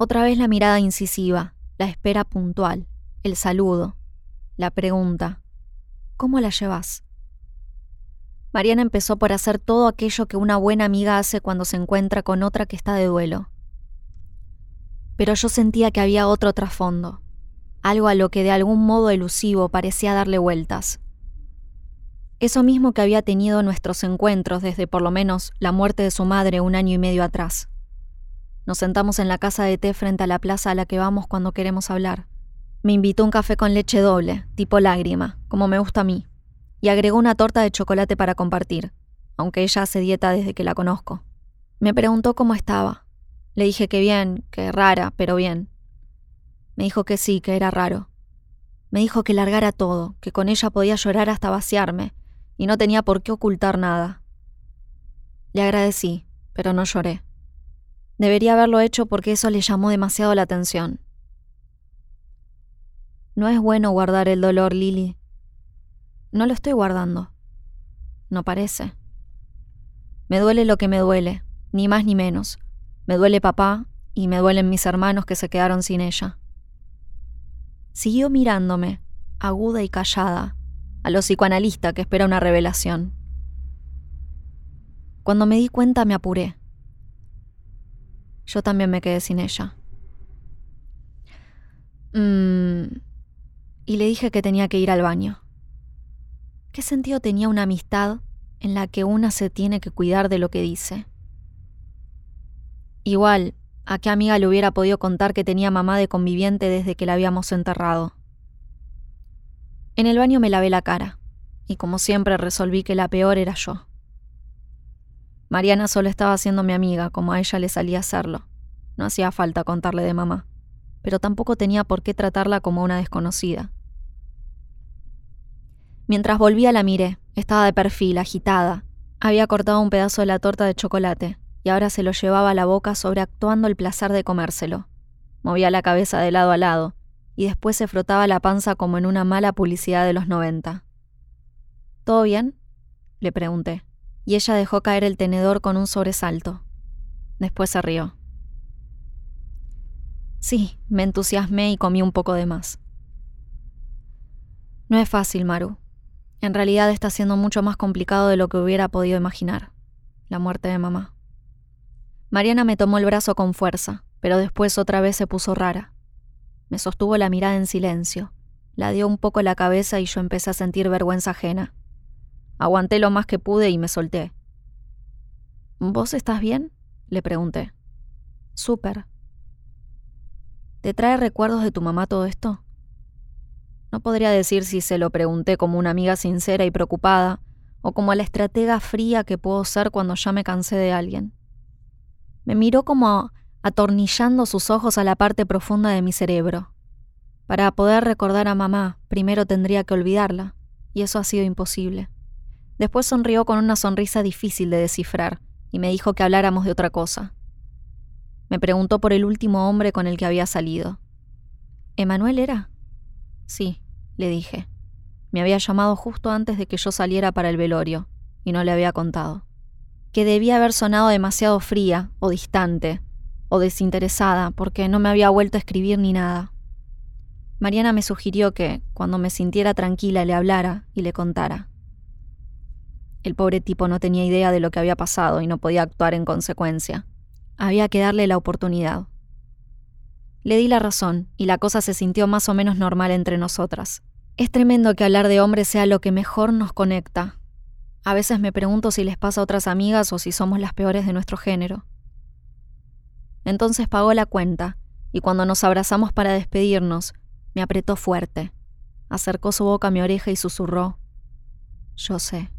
Otra vez la mirada incisiva, la espera puntual, el saludo, la pregunta. ¿Cómo la llevas? Mariana empezó por hacer todo aquello que una buena amiga hace cuando se encuentra con otra que está de duelo. Pero yo sentía que había otro trasfondo, algo a lo que de algún modo elusivo parecía darle vueltas. Eso mismo que había tenido nuestros encuentros desde por lo menos la muerte de su madre un año y medio atrás. Nos sentamos en la casa de té frente a la plaza a la que vamos cuando queremos hablar. Me invitó un café con leche doble, tipo lágrima, como me gusta a mí, y agregó una torta de chocolate para compartir, aunque ella hace dieta desde que la conozco. Me preguntó cómo estaba. Le dije que bien, que rara, pero bien. Me dijo que sí, que era raro. Me dijo que largara todo, que con ella podía llorar hasta vaciarme, y no tenía por qué ocultar nada. Le agradecí, pero no lloré. Debería haberlo hecho porque eso le llamó demasiado la atención. No es bueno guardar el dolor, Lily. No lo estoy guardando. No parece. Me duele lo que me duele, ni más ni menos. Me duele papá y me duelen mis hermanos que se quedaron sin ella. Siguió mirándome, aguda y callada, a los psicoanalista que espera una revelación. Cuando me di cuenta me apuré. Yo también me quedé sin ella. Mm, y le dije que tenía que ir al baño. ¿Qué sentido tenía una amistad en la que una se tiene que cuidar de lo que dice? Igual, ¿a qué amiga le hubiera podido contar que tenía mamá de conviviente desde que la habíamos enterrado? En el baño me lavé la cara, y como siempre resolví que la peor era yo. Mariana solo estaba siendo mi amiga, como a ella le salía hacerlo. No hacía falta contarle de mamá, pero tampoco tenía por qué tratarla como una desconocida. Mientras volvía la miré, estaba de perfil, agitada. Había cortado un pedazo de la torta de chocolate, y ahora se lo llevaba a la boca sobreactuando el placer de comérselo. Movía la cabeza de lado a lado, y después se frotaba la panza como en una mala publicidad de los 90. ¿Todo bien? le pregunté, y ella dejó caer el tenedor con un sobresalto. Después se rió. Sí, me entusiasmé y comí un poco de más. No es fácil, Maru. En realidad está siendo mucho más complicado de lo que hubiera podido imaginar. La muerte de mamá. Mariana me tomó el brazo con fuerza, pero después otra vez se puso rara. Me sostuvo la mirada en silencio, la dio un poco la cabeza y yo empecé a sentir vergüenza ajena. Aguanté lo más que pude y me solté. ¿Vos estás bien? le pregunté. Súper. ¿Te trae recuerdos de tu mamá todo esto? No podría decir si se lo pregunté como una amiga sincera y preocupada, o como la estratega fría que puedo ser cuando ya me cansé de alguien. Me miró como atornillando sus ojos a la parte profunda de mi cerebro. Para poder recordar a mamá, primero tendría que olvidarla, y eso ha sido imposible. Después sonrió con una sonrisa difícil de descifrar, y me dijo que habláramos de otra cosa. Me preguntó por el último hombre con el que había salido. ¿Emanuel era? Sí, le dije. Me había llamado justo antes de que yo saliera para el velorio, y no le había contado. Que debía haber sonado demasiado fría o distante, o desinteresada porque no me había vuelto a escribir ni nada. Mariana me sugirió que, cuando me sintiera tranquila, le hablara y le contara. El pobre tipo no tenía idea de lo que había pasado y no podía actuar en consecuencia. Había que darle la oportunidad. Le di la razón y la cosa se sintió más o menos normal entre nosotras. Es tremendo que hablar de hombres sea lo que mejor nos conecta. A veces me pregunto si les pasa a otras amigas o si somos las peores de nuestro género. Entonces pagó la cuenta, y cuando nos abrazamos para despedirnos, me apretó fuerte. Acercó su boca a mi oreja y susurró, Yo sé.